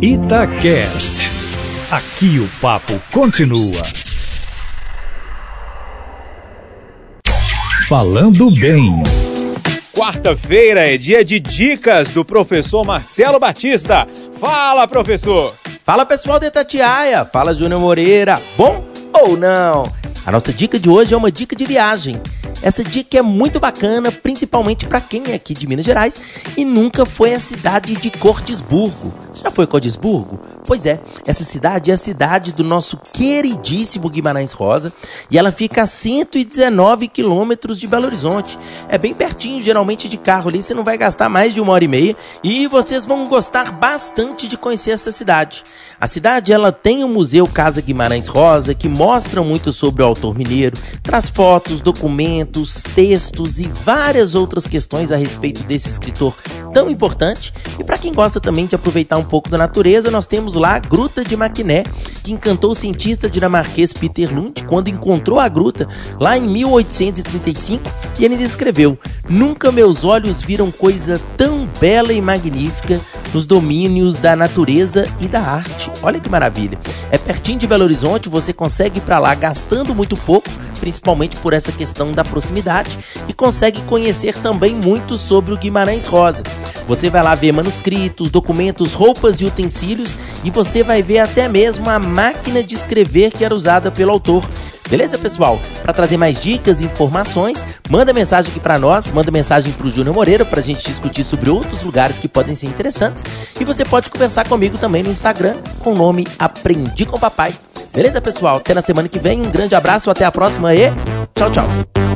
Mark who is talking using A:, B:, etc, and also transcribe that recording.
A: Itacast. Aqui o papo continua. Falando bem.
B: Quarta-feira é dia de dicas do professor Marcelo Batista. Fala, professor!
C: Fala pessoal de Itatiaia, fala Júnior Moreira. Bom ou não? A nossa dica de hoje é uma dica de viagem. Essa dica é muito bacana, principalmente para quem é aqui de Minas Gerais e nunca foi à cidade de Cortisburgo. Você já foi a Cortisburgo? Pois é, essa cidade é a cidade do nosso queridíssimo Guimarães Rosa e ela fica a 119 quilômetros de Belo Horizonte. É bem pertinho, geralmente de carro ali, você não vai gastar mais de uma hora e meia e vocês vão gostar bastante de conhecer essa cidade. A cidade ela tem o Museu Casa Guimarães Rosa que mostra muito sobre o autor mineiro, traz fotos, documentos, textos e várias outras questões a respeito desse escritor tão importante. E para quem gosta também de aproveitar um pouco da natureza, nós temos lá a Gruta de Maquiné, que encantou o cientista dinamarquês Peter Lund quando encontrou a gruta lá em 1835 e ele descreveu: Nunca meus olhos viram coisa tão bela e magnífica nos domínios da natureza e da arte. Olha que maravilha. É pertinho de Belo Horizonte, você consegue ir para lá gastando muito pouco, principalmente por essa questão da proximidade, e consegue conhecer também muito sobre o Guimarães Rosa. Você vai lá ver manuscritos, documentos, roupas e utensílios e você vai ver até mesmo a máquina de escrever que era usada pelo autor. Beleza, pessoal? Para trazer mais dicas e informações, manda mensagem aqui para nós, manda mensagem para o Júnior Moreira para a gente discutir sobre outros lugares que podem ser interessantes. E você pode conversar comigo também no Instagram com o nome Aprendi com Papai. Beleza, pessoal? Até na semana que vem. Um grande abraço, até a próxima e tchau, tchau.